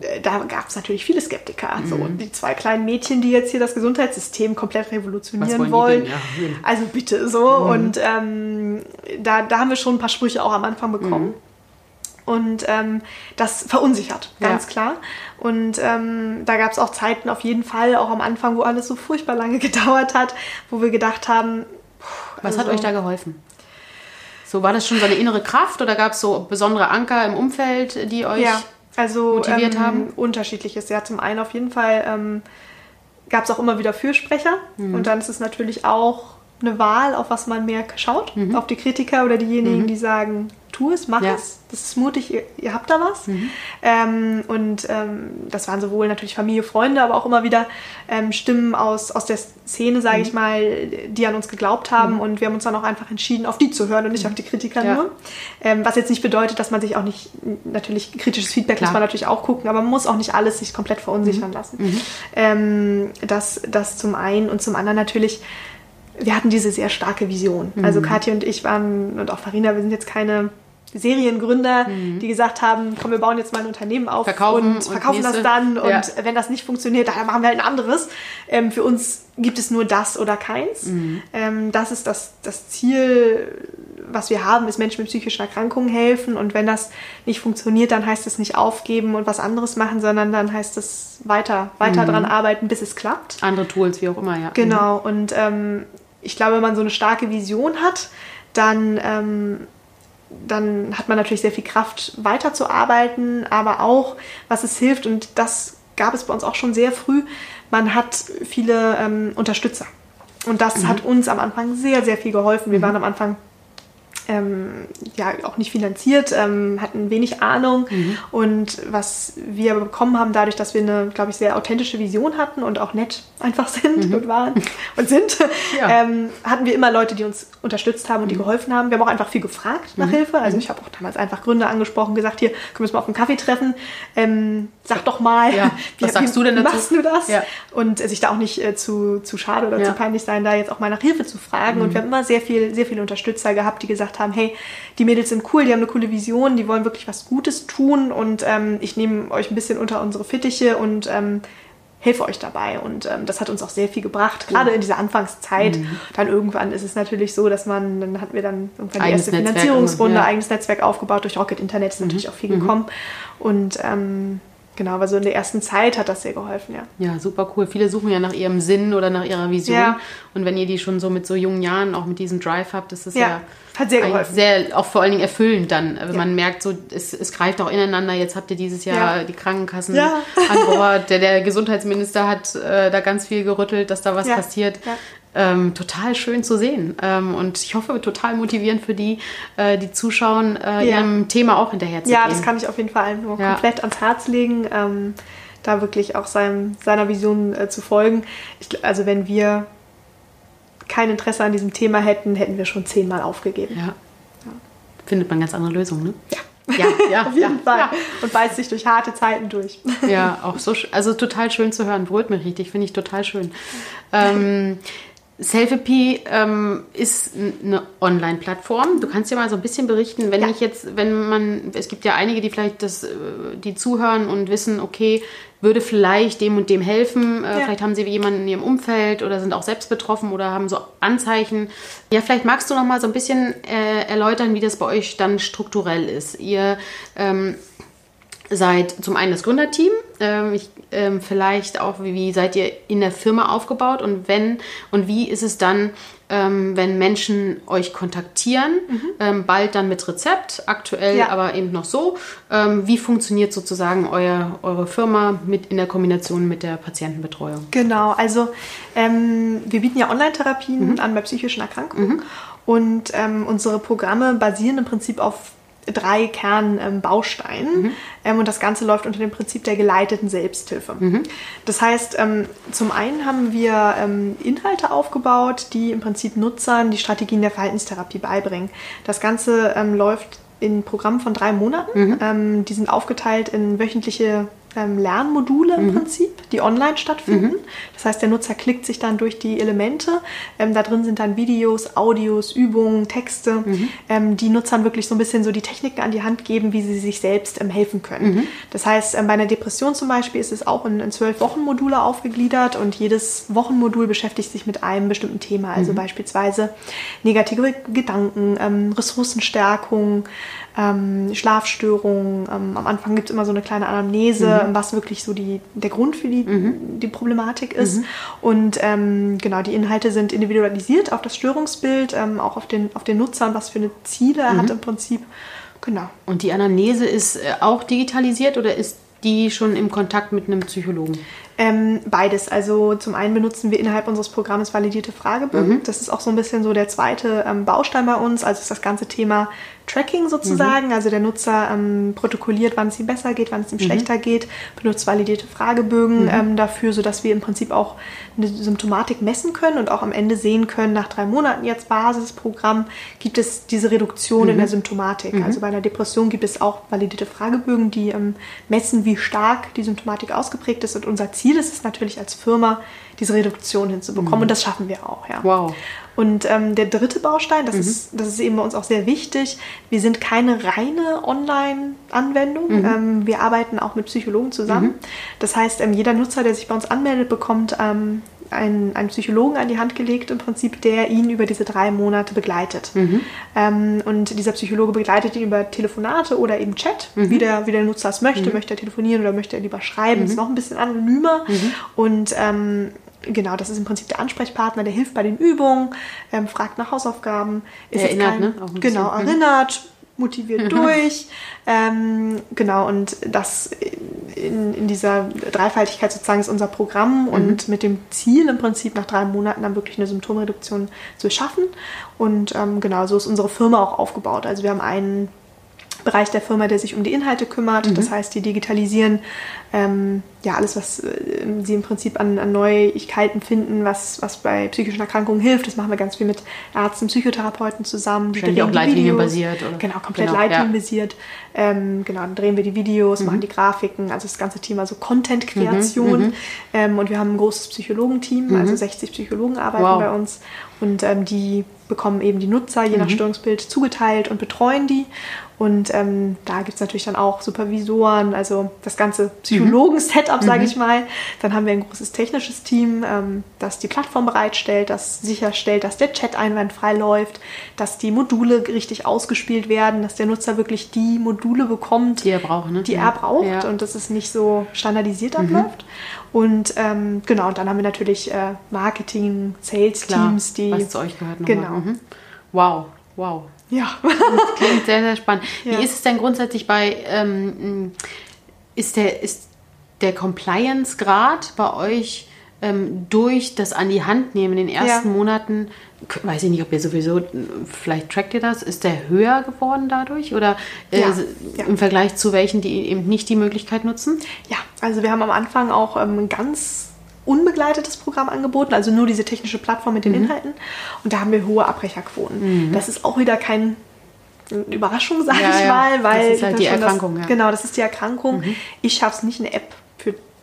äh, da gab es natürlich viele Skeptiker. So, Mhm. die zwei kleinen Mädchen, die jetzt hier das Gesundheitssystem komplett revolutionieren wollen wollen. Ja, also bitte so. Und ähm, da, da haben wir schon ein paar Sprüche auch am Anfang bekommen. Und ähm, das verunsichert, ganz Ja. klar. Und ähm, da gab es auch Zeiten auf jeden Fall, auch am Anfang, wo alles so furchtbar lange <laughs> gedauert hat, wo wir gedacht haben, Was hat also- euch da geholfen? So, war das schon so eine innere Kraft oder gab es so besondere Anker im Umfeld, die euch... ja, also motiviert ähm, haben? Unterschiedliches. Ja, zum einen auf jeden Fall ähm, gab es auch immer wieder Fürsprecher. Mhm. Und dann ist es natürlich auch eine Wahl, auf was man mehr schaut. Mhm. Auf die Kritiker oder diejenigen, die sagen, tu es, mach Ja. Mhm. es, das ist mutig, ihr, ihr habt da was. Ähm, und ähm, das waren sowohl natürlich Familie, Freunde, aber auch immer wieder ähm, Stimmen aus, aus der Szene, sage Mhm. ich mal, die an uns geglaubt haben. Und wir haben uns dann auch einfach entschieden, auf die zu hören und nicht auf die Kritiker Mhm. Ja. nur. Ähm, was jetzt nicht bedeutet, dass man sich auch nicht, natürlich kritisches Feedback Klar. muss man natürlich auch gucken, aber man muss auch nicht alles sich komplett verunsichern Mhm. lassen. Ähm, das, das zum einen und zum anderen natürlich, wir hatten diese sehr starke Vision. Also Mhm. Kathi und ich waren, und auch Farina, wir sind jetzt keine Seriengründer, mhm. die gesagt haben, komm, wir bauen jetzt mal ein Unternehmen auf verkaufen und verkaufen und das dann und ja. wenn das nicht funktioniert, dann machen wir halt ein anderes. Ähm, für uns gibt es nur das oder keins. Mhm. Ähm, das ist das, das Ziel, was wir haben, ist Menschen mit psychischen Erkrankungen helfen und wenn das nicht funktioniert, dann heißt es nicht aufgeben und was anderes machen, sondern dann heißt es weiter, weiter mhm. dran arbeiten, bis es klappt. Andere Tools, wie auch immer, ja. Genau mhm. und ähm, ich glaube, wenn man so eine starke Vision hat, dann ähm, dann hat man natürlich sehr viel Kraft weiterzuarbeiten, aber auch, was es hilft, und das gab es bei uns auch schon sehr früh, man hat viele ähm, Unterstützer. Und das mhm. hat uns am Anfang sehr, sehr viel geholfen. Wir mhm. waren am Anfang ähm, ja auch nicht finanziert, ähm, hatten wenig Ahnung. Mhm. Und was wir bekommen haben, dadurch, dass wir eine, glaube ich, sehr authentische Vision hatten und auch nett einfach sind mhm. und waren und sind, <laughs> ja. ähm, hatten wir immer Leute, die uns unterstützt haben und die mhm. geholfen haben. Wir haben auch einfach viel gefragt nach mhm. Hilfe. Also mhm. ich habe auch damals einfach Gründer angesprochen, gesagt, hier, können wir uns mal auf einen Kaffee treffen. Ähm, sag doch mal, ja. <laughs> wie, was sagst wie, du denn dazu? machst du das? Ja. Und sich da auch nicht äh, zu, zu schade oder zu peinlich sein, da jetzt auch mal nach Hilfe zu fragen. Und wir haben immer sehr viel, sehr viele Unterstützer gehabt, die gesagt haben, hey, die Mädels sind cool, die haben eine coole Vision, die wollen wirklich was Gutes tun und ähm, ich nehme euch ein bisschen unter unsere Fittiche und ähm, helfe euch dabei. Und ähm, das hat uns auch sehr viel gebracht, gerade in dieser Anfangszeit. Mhm. Dann irgendwann ist es natürlich so, dass man, dann hatten wir dann irgendwann die erste Netzwerk Finanzierungsrunde, ja. eigenes Netzwerk aufgebaut. Durch Rocket Internet ist mhm. natürlich auch viel gekommen. Und ähm, Genau, weil so in der ersten Zeit hat das sehr geholfen, ja. Ja, super cool. Viele suchen ja nach ihrem Sinn oder nach ihrer Vision. Ja. Und wenn ihr die schon so mit so jungen Jahren auch mit diesem Drive habt, ist das ja, ja hat sehr geholfen. Sehr, auch vor allen Dingen erfüllend dann. Also ja. Man merkt so, es, es greift auch ineinander. Jetzt habt ihr dieses Jahr die Krankenkassen an Bord. Der, der Gesundheitsminister hat äh, da ganz viel gerüttelt, dass da was passiert ähm, total schön zu sehen. Ähm, und ich hoffe, total motivierend für die, äh, die zuschauen, äh, ja. ihrem Thema auch hinterher zu Ja, das kann ich auf jeden Fall nur ja. komplett ans Herz legen, ähm, da wirklich auch seinem, seiner Vision äh, zu folgen. Ich, also wenn wir kein Interesse an diesem Thema hätten, hätten wir schon zehnmal aufgegeben. Ja. ja. Findet man ganz andere Lösungen, ne? Ja. Ja, ja, <laughs> auf jeden ja, Fall. Ja. Und beißt sich durch harte Zeiten durch. Ja, auch so, also total schön zu hören. Berührt mich richtig, finde ich total schön. Ähm, Selfie ähm, ist eine Online-Plattform. Du kannst ja mal so ein bisschen berichten, wenn ja. ich jetzt, wenn man, es gibt ja einige, die vielleicht das, äh, die zuhören und wissen, okay, würde vielleicht dem und dem helfen. Äh, ja. Vielleicht haben sie jemanden in ihrem Umfeld oder sind auch selbst betroffen oder haben so Anzeichen. Ja, vielleicht magst du noch mal so ein bisschen äh, erläutern, wie das bei euch dann strukturell ist. Ihr ähm, seid zum einen das Gründerteam, ähm, ich, ähm, vielleicht auch, wie, wie, seid ihr in der Firma aufgebaut und wenn und wie ist es dann, ähm, wenn Menschen euch kontaktieren, mhm. Ähm, bald dann mit Rezept, aktuell ja. aber eben noch so. Ähm, wie funktioniert sozusagen euer, eure Firma mit in der Kombination mit der Patientenbetreuung? Genau, also ähm, wir bieten ja Online-Therapien mhm. an bei psychischen Erkrankungen. Mhm. Und unsere Programme basieren im Prinzip auf drei Kernbausteinen. Mhm. Ähm, und das Ganze läuft unter dem Prinzip der geleiteten Selbsthilfe. Mhm. Das heißt, ähm, zum einen haben wir ähm, Inhalte aufgebaut, die im Prinzip Nutzern die Strategien der Verhaltenstherapie beibringen. Das Ganze ähm, läuft in Programmen von drei Monaten. Mhm. Ähm, die sind aufgeteilt in wöchentliche ähm, Lernmodule im mhm. Prinzip, die online stattfinden. Mhm. Das heißt, der Nutzer klickt sich dann durch die Elemente. Ähm, da drin sind dann Videos, Audios, Übungen, Texte, mhm. ähm, die Nutzern wirklich so ein bisschen so die Techniken an die Hand geben, wie sie sich selbst ähm, helfen können. Mhm. Das heißt, ähm, bei einer Depression zum Beispiel ist es auch in, in zwölf Wochenmodule aufgegliedert und jedes Wochenmodul beschäftigt sich mit einem bestimmten Thema, also mhm. beispielsweise negative Gedanken, ähm, Ressourcenstärkung, ähm, Schlafstörungen. Ähm, am Anfang gibt es immer so eine kleine Anamnese, mhm. was wirklich so die, der Grund für die, mhm. die Problematik ist. Mhm. Und ähm, genau, die Inhalte sind individualisiert auf das Störungsbild, ähm, auch auf den, auf den Nutzer und was für eine Ziele er hat mhm. im Prinzip. Genau. Und die Anamnese ist äh, auch digitalisiert oder ist die schon im Kontakt mit einem Psychologen? Ähm, beides. Also zum einen benutzen wir innerhalb unseres Programms validierte Fragebögen. Mhm. Das ist auch so ein bisschen so der zweite ähm, Baustein bei uns. Also ist das ganze Thema Tracking sozusagen. Mhm. Also der Nutzer ähm, protokolliert, wann es ihm besser geht, wann es ihm mhm. schlechter geht, benutzt validierte Fragebögen mhm. ähm, dafür, sodass wir im Prinzip auch eine Symptomatik messen können und auch am Ende sehen können, nach drei Monaten jetzt Basisprogramm, gibt es diese Reduktion in der mhm. Symptomatik. Mhm. Also bei einer Depression gibt es auch validierte Fragebögen, die ähm, messen, wie stark die Symptomatik ausgeprägt ist und unser Ziel Ziel ist es natürlich als Firma, diese Reduktion hinzubekommen. Mhm. Und das schaffen wir auch, ja. Wow. Und ähm, der dritte Baustein, das, Mhm. ist, das ist eben bei uns auch sehr wichtig, wir sind keine reine Online-Anwendung. Mhm. Ähm, wir arbeiten auch mit Psychologen zusammen. Das heißt, ähm, jeder Nutzer, der sich bei uns anmeldet, bekommt ähm, einen, einen Psychologen an die Hand gelegt, im Prinzip, der ihn über diese drei Monate begleitet. Mhm. Ähm, und dieser Psychologe begleitet ihn über Telefonate oder eben Chat, Mhm. wie, der, wie der Nutzer es möchte. Möchte er telefonieren oder möchte er lieber schreiben? Mhm. Ist noch ein bisschen anonymer. Und ähm, genau, das ist im Prinzip der Ansprechpartner, der hilft bei den Übungen, ähm, fragt nach Hausaufgaben. Ist Erinnert, ne? Auch ein Genau. Mhm. erinnert, motiviert <laughs> durch. Ähm, genau, und das in, in dieser Dreifaltigkeit sozusagen ist unser Programm und mit dem Ziel im Prinzip nach drei Monaten dann wirklich eine Symptomreduktion zu schaffen. Und ähm, genau, so ist unsere Firma auch aufgebaut. Also wir haben einen Bereich der Firma, der sich um die Inhalte kümmert. Das heißt, die digitalisieren ähm, ja alles, was äh, sie im Prinzip an, an Neuigkeiten finden, was, was bei psychischen Erkrankungen hilft. Das machen wir ganz viel mit Ärzten, Psychotherapeuten zusammen. Die auch leitlinienbasiert, oder? Genau, komplett Genau, ja. leitlinienbasiert. Ähm, genau, dann drehen wir die Videos, Mhm. machen die Grafiken, also das ganze Thema so Content-Kreation. Mhm, Ähm, und wir haben ein großes Psychologenteam, also 60 Psychologen arbeiten Wow. bei uns. Und ähm, die bekommen eben die Nutzer je nach Störungsbild zugeteilt und betreuen die. Und ähm, da gibt es natürlich dann auch Supervisoren, also das ganze Psychologen-Setup, sage ich mal. Dann haben wir ein großes technisches Team, ähm, das die Plattform bereitstellt, das sicherstellt, dass der Chat einwandfrei läuft, dass die Module richtig ausgespielt werden, dass der Nutzer wirklich die Module bekommt, Die er braucht, ne? die er braucht Ja. und dass es nicht so standardisiert abläuft. Und ähm, genau, und dann haben wir natürlich äh, Marketing, Sales-Teams, die. was zu euch gehört nochmal. Genau. Mhm. Wow, wow. Ja. <laughs> Klingt sehr, sehr spannend. Ja. Wie ist es denn grundsätzlich bei, ähm, ist der, ist der Compliance-Grad bei euch ähm, durch das an die Hand nehmen in den ersten Ja. Monaten, weiß ich nicht, ob ihr sowieso, vielleicht trackt ihr das, ist der höher geworden dadurch oder äh, Ja, im Vergleich zu welchen, die eben nicht die Möglichkeit nutzen? Ja, also wir haben am Anfang auch ähm, ganz unbegleitetes Programm angeboten, also nur diese technische Plattform mit den Mhm. Inhalten. Und da haben wir hohe Abbrecherquoten. Das ist auch wieder kein Überraschung, sage Ja, ich mal, weil Das ist halt die Erkrankung, Das, ja. Genau, das ist die Erkrankung. Ich schaffe es nicht, eine App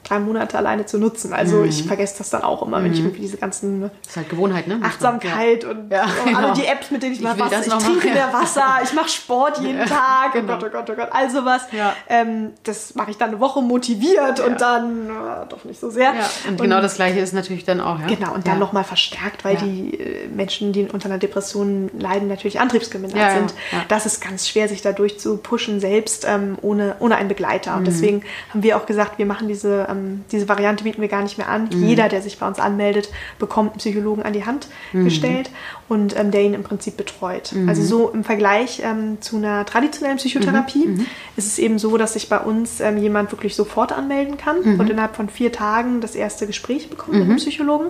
drei Monate alleine zu nutzen. Also Mhm. ich vergesse das dann auch immer, wenn ich irgendwie diese ganzen Das ist halt Gewohnheit, ne? Achtsamkeit und, Ja, und genau. alle die Apps, mit denen ich, Ich mal Wasser, das ich trinke machen, mehr ja. Wasser, <laughs> ich mache Sport jeden Tag, genau. oh Gott, oh Gott, oh Gott, all sowas. Ja. Ähm, das mache ich dann eine Woche motiviert und dann äh, doch nicht so sehr. Ja, und genau das gleiche ist natürlich dann auch, ja? Genau, und dann ja. nochmal verstärkt, weil Ja. die äh, Menschen, die unter einer Depression leiden, natürlich antriebsgemindert Ja, ja, sind. ja. Das ist ganz schwer, sich dadurch zu pushen, selbst ähm, ohne, ohne einen Begleiter. Mhm. Und deswegen haben wir auch gesagt, wir machen diese, ähm, diese Variante, bieten wir gar nicht mehr an. Mhm. Jeder, der sich bei uns anmeldet, bekommt einen Psychologen an die Hand Mhm. gestellt und ähm, der ihn im Prinzip betreut. Also so im Vergleich ähm, zu einer traditionellen Psychotherapie Mhm. ist es eben so, dass sich bei uns ähm, jemand wirklich sofort anmelden kann Mhm. und innerhalb von vier Tagen das erste Gespräch bekommt mit einem Psychologen.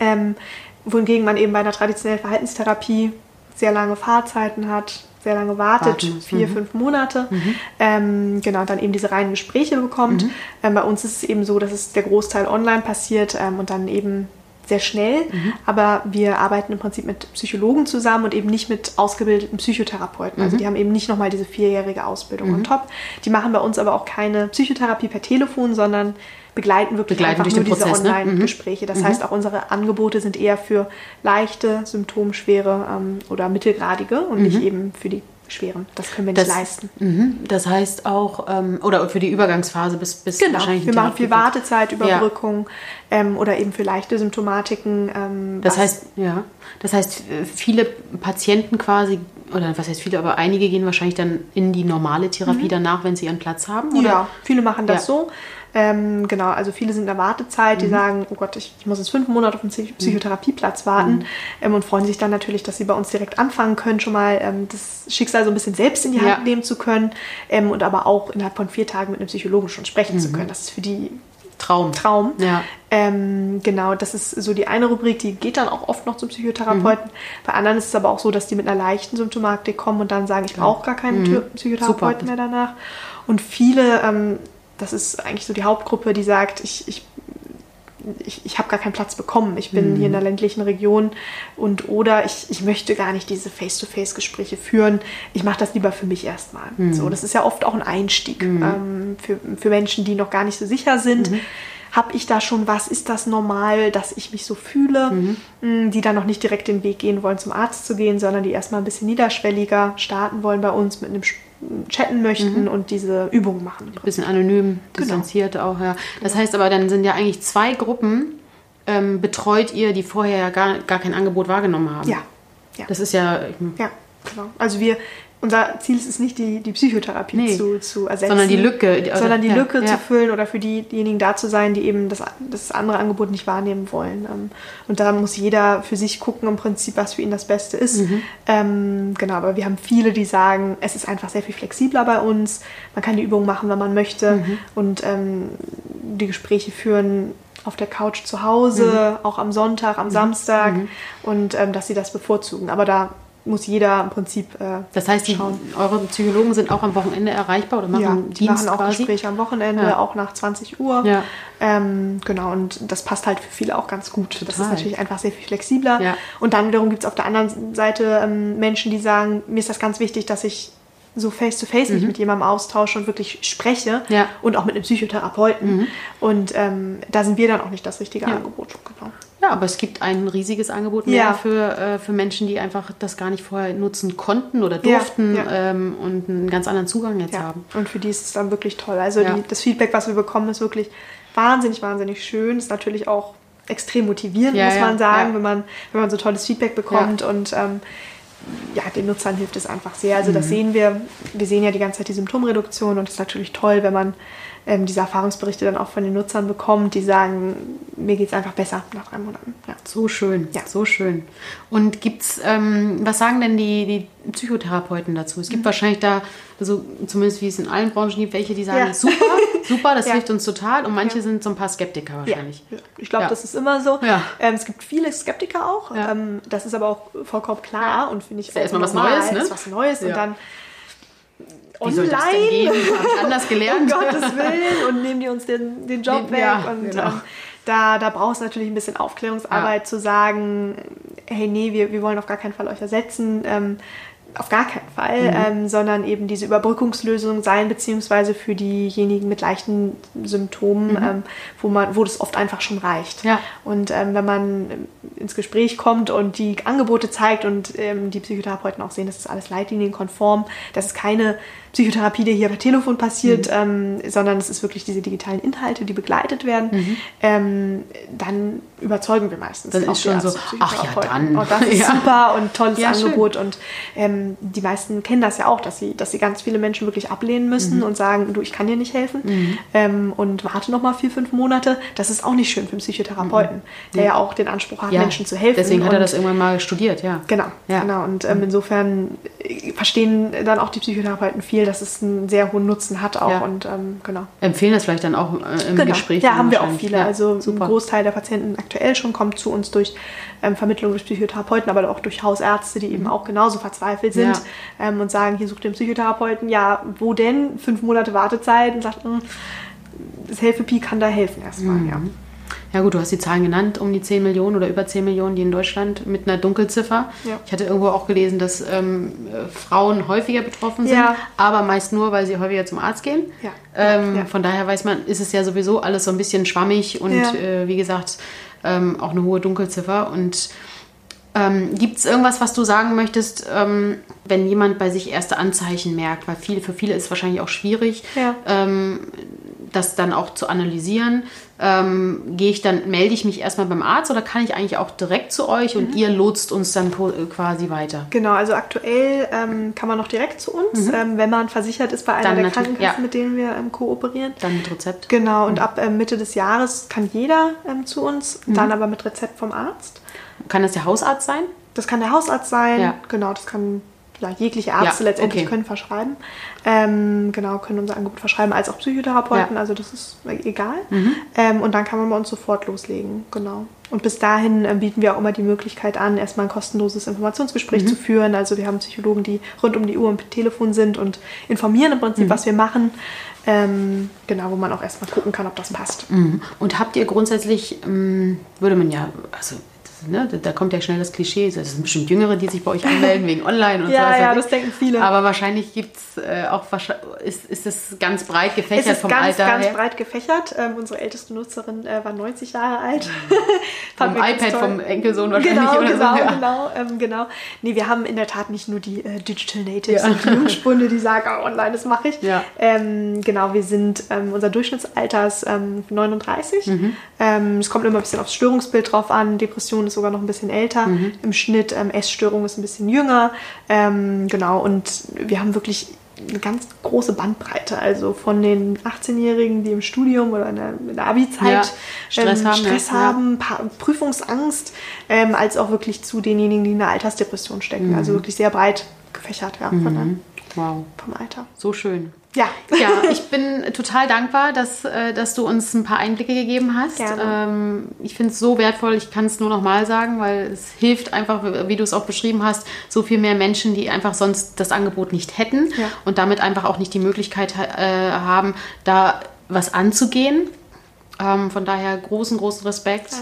Ähm, wohingegen man eben bei einer traditionellen Verhaltenstherapie sehr lange Fahrzeiten hat, sehr lange wartet, Warten. vier, fünf Monate, ähm, genau, dann eben diese reinen Gespräche bekommt. Ähm, bei uns ist es eben so, dass es der Großteil online passiert ähm, und dann eben sehr schnell, aber wir arbeiten im Prinzip mit Psychologen zusammen und eben nicht mit ausgebildeten Psychotherapeuten. Also die haben eben nicht nochmal diese vierjährige Ausbildung on top. Die machen bei uns aber auch keine Psychotherapie per Telefon, sondern begleiten wirklich Begleiten einfach durch nur den diese Prozess, ne? Online-Gespräche. Das heißt, auch unsere Angebote sind eher für leichte, symptomschwere ähm, oder mittelgradige und nicht eben für die schweren. Das können wir nicht Das- leisten. Mhm. Das heißt auch, ähm, oder für die Übergangsphase bis, bis Genau, wahrscheinlich wir machen viel Therapie- Wartezeit, Überbrückung ähm, oder eben für leichte Symptomatiken. Ähm, Das heißt, ja, das heißt, äh, viele Patienten quasi, oder was heißt viele, aber einige gehen wahrscheinlich dann in die normale Therapie danach, wenn sie ihren Platz haben, oder? Mhm. Ja, viele machen das Ja. so. Ähm, genau, also viele sind in der Wartezeit, Mhm. die sagen, oh Gott, ich, ich muss jetzt fünf Monate auf einen Psych- Psychotherapieplatz warten Mhm. ähm, und freuen sich dann natürlich, dass sie bei uns direkt anfangen können, schon mal ähm, das Schicksal so ein bisschen selbst in die Hand Ja. nehmen zu können ähm, und aber auch innerhalb von vier Tagen mit einem Psychologen schon sprechen zu können. Das ist für die Traum. Traum. Mhm. Ja. Ähm, genau, das ist so die eine Rubrik, die geht dann auch oft noch zum Psychotherapeuten. Bei anderen ist es aber auch so, dass die mit einer leichten Symptomatik kommen und dann sagen, ich brauche gar keinen Tür- Psychotherapeuten Super. mehr danach. Und viele, ähm, das ist eigentlich so die Hauptgruppe, die sagt, ich, ich ich, ich habe gar keinen Platz bekommen. Ich bin hier in der ländlichen Region und oder ich, ich möchte gar nicht diese Face-to-Face-Gespräche führen. Ich mache das lieber für mich erstmal. So, das ist ja oft auch ein Einstieg ähm, für, für Menschen, die noch gar nicht so sicher sind. habe ich da schon was? Ist das normal, dass ich mich so fühle? Mhm. Die dann noch nicht direkt den Weg gehen wollen, zum Arzt zu gehen, sondern die erstmal ein bisschen niederschwelliger starten wollen bei uns mit einem chatten möchten mhm. und diese Übungen machen. Ein bisschen anonym, genau. distanziert genau. auch, ja. Das genau. heißt aber, dann sind ja eigentlich zwei Gruppen, ähm, betreut ihr, die vorher ja gar, gar kein Angebot wahrgenommen haben. Ja. ja. Das ist ja. Ja, genau. Also wir unser Ziel ist es nicht, die, die Psychotherapie nee. zu, zu ersetzen. Sondern die Lücke. Die, sondern die ja, Lücke ja. zu füllen oder für die, diejenigen da zu sein, die eben das, das andere Angebot nicht wahrnehmen wollen. Ähm, und da muss jeder für sich gucken, im Prinzip, was für ihn das Beste ist. Mhm. Ähm, genau, aber wir haben viele, die sagen, es ist einfach sehr viel flexibler bei uns. Man kann die Übungen machen, wenn man möchte. Mhm. Und ähm, die Gespräche führen auf der Couch zu Hause, mhm. auch am Sonntag, am mhm. Samstag. Mhm. Und ähm, dass sie das bevorzugen. Aber da muss jeder im Prinzip äh, Das heißt, die, eure Psychologen sind auch am Wochenende erreichbar oder machen ja, die Dienst machen auch quasi? Gespräche am Wochenende, ja. auch nach 20 Uhr. Ja. Ähm, genau, und das passt halt für viele auch ganz gut. Total. Das ist natürlich einfach sehr viel flexibler. Ja. Und dann wiederum gibt es auf der anderen Seite ähm, Menschen, die sagen, mir ist das ganz wichtig, dass ich so face-to-face -face mhm. mich mit jemandem austausche und wirklich spreche ja. und auch mit einem Psychotherapeuten. Mhm. Und ähm, da sind wir dann auch nicht das richtige. Angebot. Genau. Ja, aber es gibt ein riesiges Angebot mehr ja. für, äh, für Menschen, die einfach das gar nicht vorher nutzen konnten oder durften ja, ja. Ähm, und einen ganz anderen Zugang jetzt haben. Und für die ist es dann wirklich toll. Also die, das Feedback, was wir bekommen, ist wirklich wahnsinnig, wahnsinnig schön. Ist natürlich auch extrem motivierend, muss man sagen, Wenn, man, wenn man so tolles Feedback bekommt und ähm, ja, den Nutzern hilft es einfach sehr. Also das mhm. sehen wir. Wir sehen ja die ganze Zeit die Symptomreduktion und es ist natürlich toll, wenn man ähm, diese Erfahrungsberichte dann auch von den Nutzern bekommt, die sagen, mir geht es einfach besser nach drei Monaten. Ja. So schön, ja. so schön. Und gibt's, ähm, was sagen denn die, die Psychotherapeuten dazu? Es gibt mhm. wahrscheinlich da, also zumindest wie es in allen Branchen gibt, welche, die sagen, ja. super, <laughs> super, das hilft uns total. Und manche sind so ein paar Skeptiker wahrscheinlich. Ich glaube, das ist immer so. Ähm, es gibt viele Skeptiker auch. Ähm, das ist aber auch vollkommen klar und finde ich ist ja erstmal was Neues, ne? Ist was Neues und dann wie online. das denn gehen? Ich anders gelernt. um Gottes Willen. Und nehmen die uns den, den Job weg. Ja, und genau. ähm, da, da brauchst du natürlich ein bisschen Aufklärungsarbeit ja. zu sagen, hey, nee, wir, wir wollen auf gar keinen Fall euch ersetzen. Ähm, auf gar keinen Fall, mhm. ähm, sondern eben diese Überbrückungslösung sein, beziehungsweise für diejenigen mit leichten Symptomen, mhm. ähm, wo man, wo das oft einfach schon reicht. Ja. Und ähm, wenn man ins Gespräch kommt und die Angebote zeigt und ähm, die Psychotherapeuten auch sehen, das ist alles leitlinienkonform, das ist keine Psychotherapie, die hier per Telefon passiert, mhm. ähm, sondern es ist wirklich diese digitalen Inhalte, die begleitet werden, mhm. ähm, dann überzeugen wir meistens. Dann ist schon so, ach ja, dann. Und das <laughs> ist ja. super und tolles ja, Angebot. Schön. Und ähm, die meisten kennen das ja auch, dass sie, dass sie ganz viele Menschen wirklich ablehnen müssen mhm. und sagen, du, ich kann dir nicht helfen mhm. ähm, und warte noch mal vier, fünf Monate. Das ist auch nicht schön für einen Psychotherapeuten, mhm. der ja auch den Anspruch hat, Menschen zu helfen. Deswegen hat er das irgendwann mal studiert, ja. Genau, genau. Und ähm, mhm. insofern äh, verstehen dann auch die Psychotherapeuten viel Spiel, dass es einen sehr hohen Nutzen hat auch. Ja. Und ähm, genau. Empfehlen das vielleicht dann auch äh, im genau. Gespräch? Ja, haben wir auch viele. Ja, also super. ein Großteil der Patienten aktuell schon kommt zu uns durch ähm, Vermittlung durch Psychotherapeuten, aber auch durch Hausärzte, die eben mhm. auch genauso verzweifelt sind ja. ähm, und sagen, hier sucht den Psychotherapeuten, ja, wo denn? Fünf Monate Wartezeit und sagt, hm, das Helfepi kann da helfen erstmal, mhm. ja. Ja gut, du hast die Zahlen genannt, um die 10 Millionen oder über 10 Millionen, die in Deutschland mit einer Dunkelziffer. Ja. Ich hatte irgendwo auch gelesen, dass ähm, Frauen häufiger betroffen sind, ja. aber meist nur, weil sie häufiger zum Arzt gehen. Ja. Ähm, von daher weiß man, ist es ja sowieso alles so ein bisschen schwammig und äh, wie gesagt, ähm, auch eine hohe Dunkelziffer. Und ähm, Gibt es irgendwas, was du sagen möchtest, ähm, wenn jemand bei sich erste Anzeichen merkt? Weil viele, für viele ist es wahrscheinlich auch schwierig, ja. ähm, das dann auch zu analysieren. Ähm, gehe ich dann, melde ich mich erstmal beim Arzt oder kann ich eigentlich auch direkt zu euch und mhm. ihr lotst uns dann äh, quasi weiter? Genau, also aktuell ähm, kann man noch direkt zu uns, mhm. ähm, wenn man versichert ist bei einer dann der Krankenkassen, ja. mit denen wir ähm, kooperieren. Dann mit Rezept. Genau, und mhm. ab ähm, Mitte des Jahres kann jeder ähm, zu uns, mhm. dann aber mit Rezept vom Arzt. Kann das der Hausarzt sein? Das kann der Hausarzt sein, ja. genau, das kann ja, jegliche Ärzte ja, letztendlich okay. können verschreiben. Ähm, genau, können unser Angebot verschreiben, als auch Psychotherapeuten, ja. also das ist egal. Mhm. Ähm, und dann kann man bei uns sofort loslegen, genau. Und bis dahin äh, bieten wir auch immer die Möglichkeit an, erstmal ein kostenloses Informationsgespräch mhm. zu führen. Also wir haben Psychologen, die rund um die Uhr am Telefon sind und informieren im Prinzip, mhm. was wir machen. Ähm, genau, wo man auch erstmal gucken kann, ob das passt. Mhm. Und habt ihr grundsätzlich, ähm, würde man ja, also ne, da kommt ja schnell das Klischee, das sind bestimmt Jüngere, die sich bei euch anmelden wegen Online und <laughs> ja, so. Ja, ja, das denken viele. Aber wahrscheinlich gibt es äh, auch, ist, ist es ganz breit gefächert es ist vom ganz, Alter ganz her? breit gefächert. Ähm, unsere älteste Nutzerin äh, war 90 Jahre alt. <laughs> vom iPad vom Enkelsohn wahrscheinlich genau, oder genau, so. Ja. Genau, ähm, genau. Nee, wir haben in der Tat nicht nur die äh, Digital Natives und die <laughs> Jungspunde, die sagen, oh, online, das mache ich. Ja. Ähm, genau, wir sind, ähm, unser Durchschnittsalter ist ähm, 39. Ähm, es kommt immer ein bisschen aufs Störungsbild drauf an. Depression ist sogar noch ein bisschen älter im Schnitt. Ähm, Essstörung ist ein bisschen jünger. Ähm, genau, und wir haben wirklich eine ganz große Bandbreite. Also von den 18-Jährigen, die im Studium oder in der, der Abi-Zeit Ja, Stress ähm, haben, Stress ja. haben Prüfungsangst, ähm, als auch wirklich zu denjenigen, die in einer Altersdepression stecken. Mhm. Also wirklich sehr breit gefächert ja, von der, Wow, vom Alter. so schön. Ja, Ja, ich bin total dankbar, dass, äh, dass du uns ein paar Einblicke gegeben hast. Ähm, ich finde es so wertvoll, ich kann es nur noch mal sagen, weil es hilft einfach, wie du es auch beschrieben hast, so viel mehr Menschen, die einfach sonst das Angebot nicht hätten Ja. und damit einfach auch nicht die Möglichkeit äh, haben, da was anzugehen. Ähm, von daher großen, großen Respekt,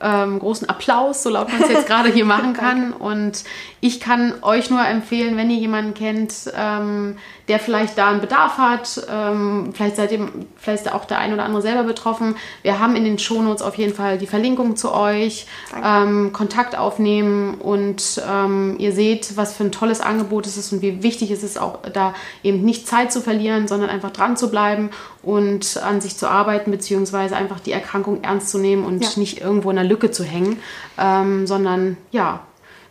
ähm, großen Applaus, so laut man es jetzt gerade hier <laughs> machen kann. Und ich kann euch nur empfehlen, wenn ihr jemanden kennt, ähm, der vielleicht da einen Bedarf hat, ähm, vielleicht seid ihr, vielleicht ist auch der ein oder andere selber betroffen. Wir haben in den Shownotes auf jeden Fall die Verlinkung zu euch, ähm, Kontakt aufnehmen und ähm, ihr seht, was für ein tolles Angebot es ist und wie wichtig es ist, auch da eben nicht Zeit zu verlieren, sondern einfach dran zu bleiben und an sich zu arbeiten, beziehungsweise einfach die Erkrankung ernst zu nehmen und Ja. nicht irgendwo in der Lücke zu hängen, ähm, sondern ja,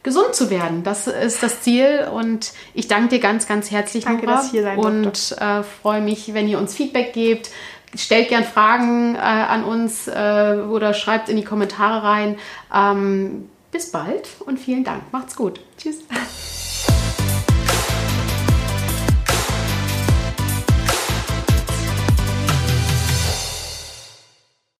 gesund zu werden. Das ist das Ziel und ich danke dir ganz, ganz herzlich, Danke, Nora, dass hier sein und äh, freue mich, wenn ihr uns Feedback gebt. Stellt gern Fragen äh, an uns äh, oder schreibt in die Kommentare rein. Ähm, bis bald und vielen Dank. Macht's gut. tschüss.